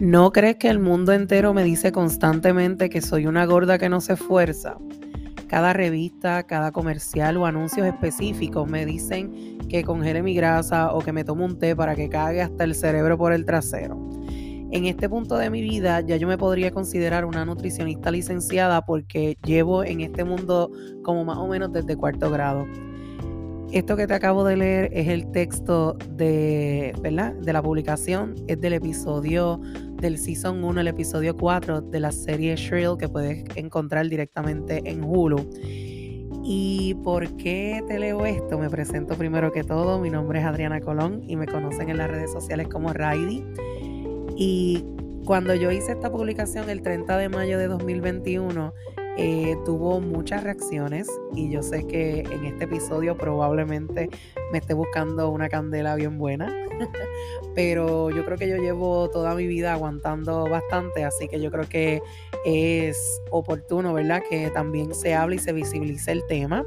¿No crees que el mundo entero me dice constantemente que soy una gorda que no se esfuerza? Cada revista, cada comercial o anuncios específicos me dicen que congele mi grasa o que me tomo un té para que cague hasta el cerebro por el trasero. En este punto de mi vida ya yo me podría considerar una nutricionista licenciada porque llevo en este mundo como más o menos desde cuarto grado. Esto que te acabo de leer es el texto de, ¿verdad? de la publicación, es del episodio del Season 1, el episodio 4 de la serie Shrill que puedes encontrar directamente en Hulu. ¿Y por qué te leo esto? Me presento primero que todo, mi nombre es Adriana Colón y me conocen en las redes sociales como Raidi. Y cuando yo hice esta publicación el 30 de mayo de 2021, eh, tuvo muchas reacciones y yo sé que en este episodio probablemente me esté buscando una candela bien buena, pero yo creo que yo llevo toda mi vida aguantando bastante, así que yo creo que es oportuno, ¿verdad? Que también se hable y se visibilice el tema.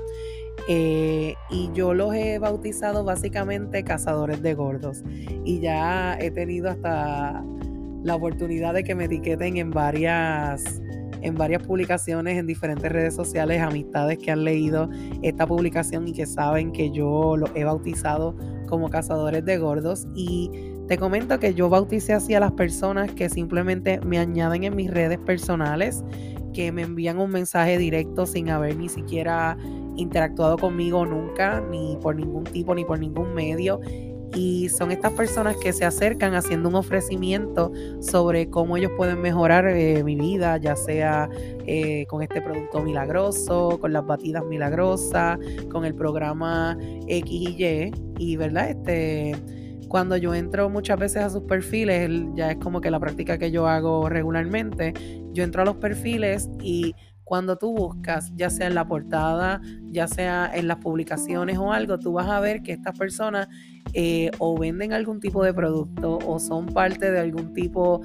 Eh, y yo los he bautizado básicamente cazadores de gordos. Y ya he tenido hasta la oportunidad de que me etiqueten en varias en varias publicaciones en diferentes redes sociales, amistades que han leído esta publicación y que saben que yo lo he bautizado como cazadores de gordos. Y te comento que yo bauticé así a las personas que simplemente me añaden en mis redes personales, que me envían un mensaje directo sin haber ni siquiera interactuado conmigo nunca, ni por ningún tipo, ni por ningún medio y son estas personas que se acercan haciendo un ofrecimiento sobre cómo ellos pueden mejorar eh, mi vida, ya sea eh, con este producto milagroso, con las batidas milagrosas, con el programa X y Y, y verdad, este cuando yo entro muchas veces a sus perfiles, ya es como que la práctica que yo hago regularmente, yo entro a los perfiles y cuando tú buscas, ya sea en la portada, ya sea en las publicaciones o algo, tú vas a ver que estas personas eh, o venden algún tipo de producto o son parte de algún tipo,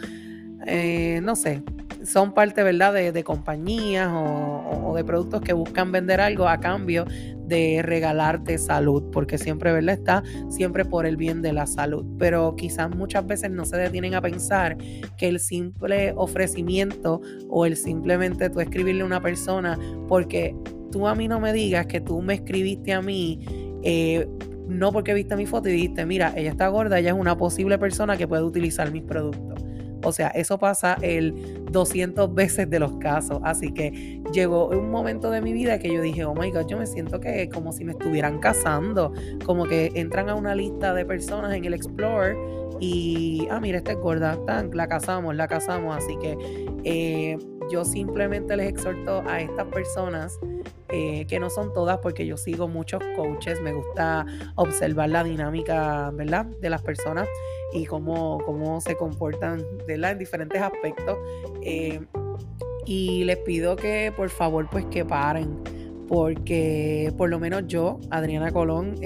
eh, no sé, son parte, ¿verdad?, de, compañías o, de productos que buscan vender algo a cambio de regalarte salud, porque siempre, ¿verdad?, está siempre por el bien de la salud. Pero quizás muchas veces no se detienen a pensar que el simple ofrecimiento o el simplemente tú escribirle a una persona, porque tú a mí no me digas que tú me escribiste a mí, eh, no porque viste mi foto y dijiste, mira, ella está gorda, ella es una posible persona que puede utilizar mis productos. O sea, eso pasa el 200 veces de los casos. Así que llegó un momento de mi vida que yo dije, oh my God, yo me siento que como si me estuvieran casando. Como que entran a una lista de personas en el Explorer y, ah, mira, esta es gorda, tan, la casamos, la casamos. Así que eh, yo simplemente les exhorto a estas personas eh, que no son todas porque yo sigo muchos coaches, me gusta observar la dinámica, ¿verdad? De las personas y cómo, cómo se comportan, ¿verdad? En diferentes aspectos. Eh, y les pido que por favor pues que paren, porque por lo menos yo, Adriana Colón,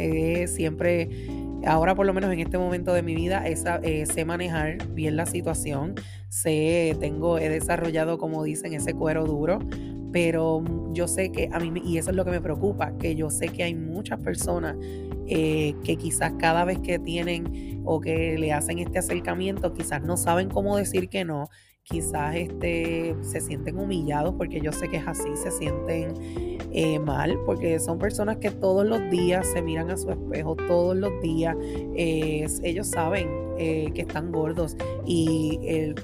siempre ahora por lo menos en este momento de mi vida eh, sé manejar bien la situación, sé, tengo, he desarrollado como dicen ese cuero duro pero yo sé que a mí, y eso es lo que me preocupa, que yo sé que hay muchas personas eh, que quizás cada vez que tienen o que le hacen este acercamiento, quizás no saben cómo decir que no, quizás este, se sienten humillados, porque yo sé que es así, se sienten eh, mal, porque son personas que todos los días se miran a su espejo, todos los días eh, ellos saben eh, que están gordos y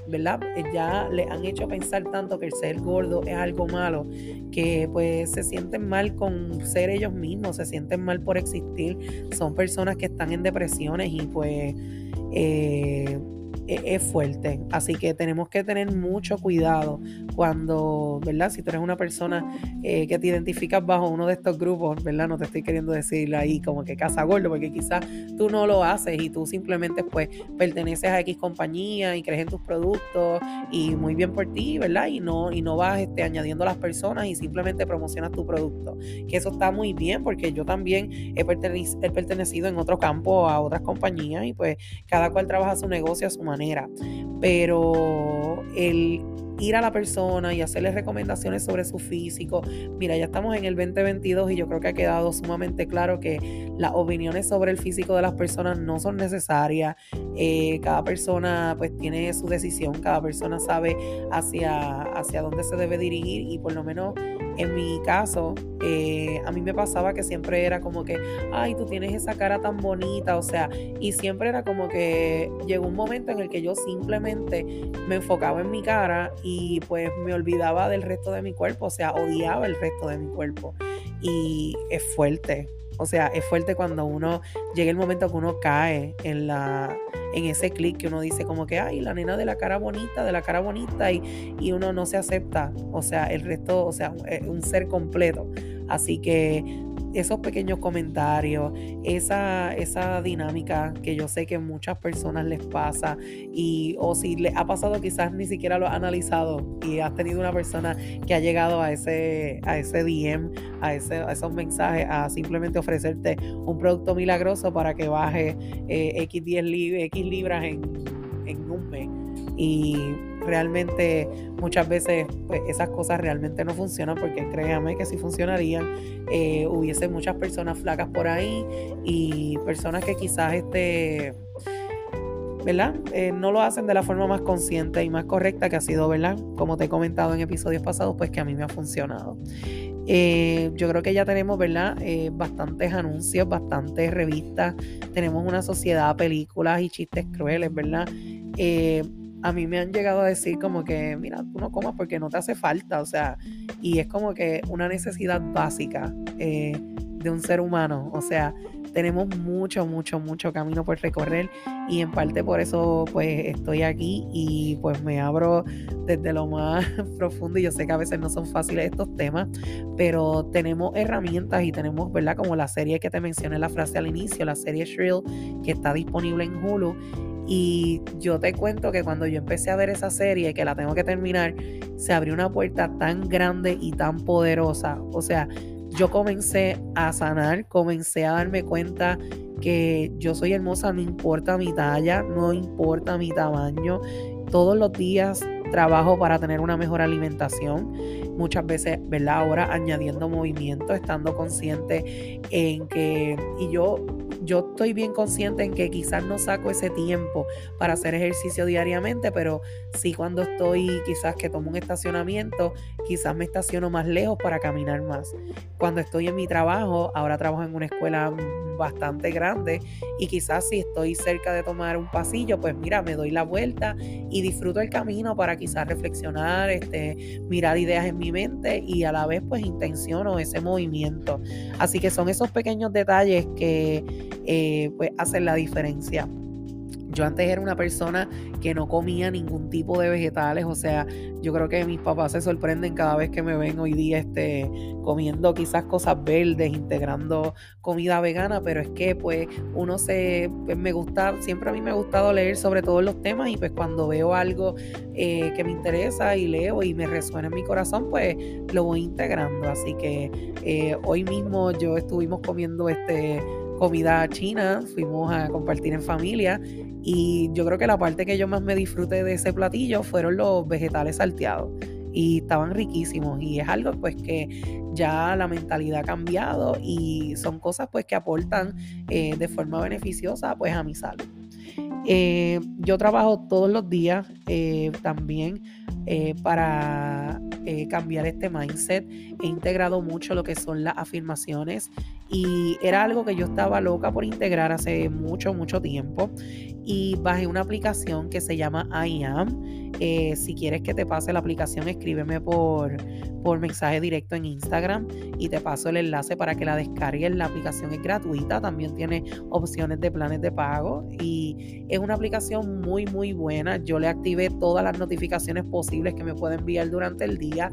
¿verdad? ya le han hecho pensar tanto que el ser gordo es algo malo que pues se sienten mal con ser ellos mismos, se sienten mal por existir, son personas que están en depresiones y pues eh, es fuerte. Así que tenemos que tener mucho cuidado cuando, ¿verdad? Si tú eres una persona eh, que te identificas bajo uno de estos grupos, ¿verdad? No te estoy queriendo decir ahí como que casa gordo, porque quizás tú no lo haces y tú simplemente pues perteneces a X compañía y crees en tus productos y muy bien por ti, ¿verdad? Y no, y no vas este, añadiendo a las personas y simplemente promocionas tu producto. Que eso está muy bien porque yo también he, he pertenecido en otro campo a otras compañías y pues cada cual trabaja su negocio a su manera pero el ir a la persona y hacerle recomendaciones sobre su físico. Mira, ya estamos en el 2022 y yo creo que ha quedado sumamente claro que las opiniones sobre el físico de las personas no son necesarias. Eh, cada persona pues tiene su decisión, cada persona sabe hacia, hacia dónde se debe dirigir y por lo menos en mi caso, eh, a mí me pasaba que siempre era como que, ay, tú tienes esa cara tan bonita, o sea, y siempre era como que llegó un momento en el que yo simplemente me enfocaba en mi cara pues me olvidaba del resto de mi cuerpo, o sea, odiaba el resto de mi cuerpo. Y es fuerte, o sea, es fuerte cuando uno llega el momento que uno cae en la en ese clic que uno dice como que, ay, la nena de la cara bonita, de la cara bonita y, y uno no se acepta, o sea, el resto, o sea, un ser completo. Así que esos pequeños comentarios, esa, esa dinámica que yo sé que muchas personas les pasa y o si les ha pasado quizás ni siquiera lo ha analizado y has tenido una persona que ha llegado a ese, a ese DM, a, ese, a esos mensajes, a simplemente ofrecerte un producto milagroso para que baje eh, X, 10 X libras en, en un mes. Y realmente muchas veces pues, esas cosas realmente no funcionan porque créanme que si funcionarían eh, hubiese muchas personas flacas por ahí y personas que quizás este ¿verdad? Eh, no lo hacen de la forma más consciente y más correcta que ha sido, ¿verdad? Como te he comentado en episodios pasados, pues que a mí me ha funcionado. Eh, yo creo que ya tenemos, ¿verdad? bastantes anuncios, bastantes revistas. Tenemos una sociedad, películas y chistes crueles, ¿verdad? A mí me han llegado a decir como que, mira, tú no comas porque no te hace falta, o sea, y es como que una necesidad básica eh, de un ser humano, o sea, tenemos mucho, mucho, mucho camino por recorrer y en parte por eso pues estoy aquí y pues me abro desde lo más profundo y yo sé que a veces no son fáciles estos temas, pero tenemos herramientas y tenemos, ¿verdad? Como la serie que te mencioné la frase al inicio, la serie Shrill que está disponible en Hulu y yo te cuento que cuando yo empecé a ver esa serie, que la tengo que terminar, se abrió una puerta tan grande y tan poderosa. O sea, yo comencé a sanar, comencé a darme cuenta que yo soy hermosa, no importa mi talla, no importa mi tamaño. Todos los días trabajo para tener una mejor alimentación. Muchas veces, ¿verdad? Ahora añadiendo movimiento, estando consciente en que, y yo yo estoy bien consciente en que quizás no saco ese tiempo para hacer ejercicio diariamente, pero sí cuando estoy quizás que tomo un estacionamiento, quizás me estaciono más lejos para caminar más. Cuando estoy en mi trabajo, ahora trabajo en una escuela bastante grande y quizás si estoy cerca de tomar un pasillo, pues mira, me doy la vuelta y disfruto el camino para quizás reflexionar, este, mirar ideas en mi mente y a la vez pues intenciono ese movimiento. Así que son esos pequeños detalles que eh, pues hacen la diferencia. Yo antes era una persona que no comía ningún tipo de vegetales, o sea, yo creo que mis papás se sorprenden cada vez que me ven hoy día este, comiendo quizás cosas verdes, integrando comida vegana, pero es que pues uno se, pues, me gusta, siempre a mí me ha gustado leer sobre todos los temas y pues cuando veo algo eh, que me interesa y leo y me resuena en mi corazón, pues lo voy integrando. Así que eh, hoy mismo yo estuvimos comiendo este comida china, fuimos a compartir en familia y yo creo que la parte que yo más me disfruté de ese platillo fueron los vegetales salteados y estaban riquísimos y es algo pues que ya la mentalidad ha cambiado y son cosas pues que aportan eh, de forma beneficiosa pues a mi salud. Eh, yo trabajo todos los días eh, también para cambiar este mindset. He integrado mucho lo que son las afirmaciones y era algo que yo estaba loca por integrar hace mucho, mucho tiempo. Y bajé una aplicación que se llama I Am. Eh, si quieres que te pase la aplicación, escríbeme por, por mensaje directo en Instagram y te paso el enlace para que la descargues. La aplicación es gratuita, también tiene opciones de planes de pago y es una aplicación muy, muy buena. Yo le activé todas las notificaciones posibles que me puede enviar durante el día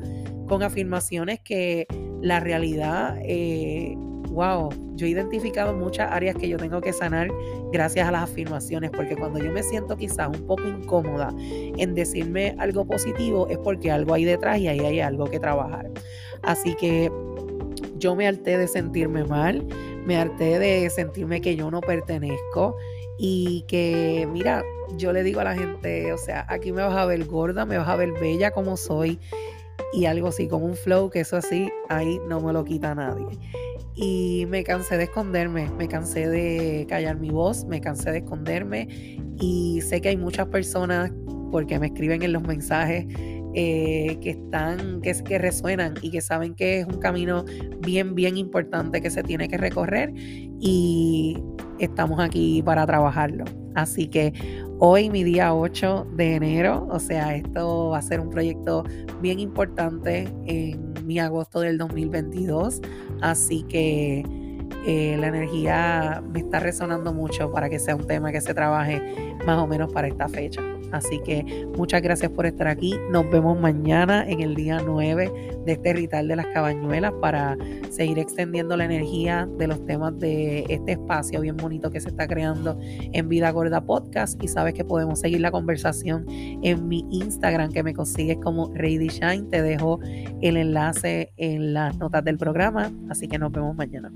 con afirmaciones que la realidad... Eh, wow, yo he identificado muchas áreas que yo tengo que sanar gracias a las afirmaciones, porque cuando yo me siento quizás un poco incómoda en decirme algo positivo es porque algo hay detrás y ahí hay algo que trabajar. Así que yo me harté de sentirme mal, me harté de sentirme que yo no pertenezco y que, mira, yo le digo a la gente, o sea, aquí me vas a ver gorda, me vas a ver bella como soy y algo así, como un flow, que eso así, ahí no me lo quita nadie. y me cansé de esconderme, me cansé de callar mi voz, me cansé de esconderme y sé que hay muchas personas porque me escriben en los mensajes eh, que están, que, resuenan y que saben que es un camino bien, bien importante que se tiene que recorrer y estamos aquí para trabajarlo. Así que hoy, mi día 8 de enero, o sea, esto va a ser un proyecto bien importante en mi agosto del 2022. Así que eh, la energía me está resonando mucho para que sea un tema que se trabaje más o menos para esta fecha. Así que muchas gracias por estar aquí. Nos vemos mañana en el día 9 de este ritual de las cabañuelas para seguir extendiendo la energía de los temas de este espacio bien bonito que se está creando en Vida Gorda Podcast. Y sabes que podemos seguir la conversación en mi Instagram que me consigues como Ready Shine. Te dejo el enlace en las notas del programa. Así que nos vemos mañana.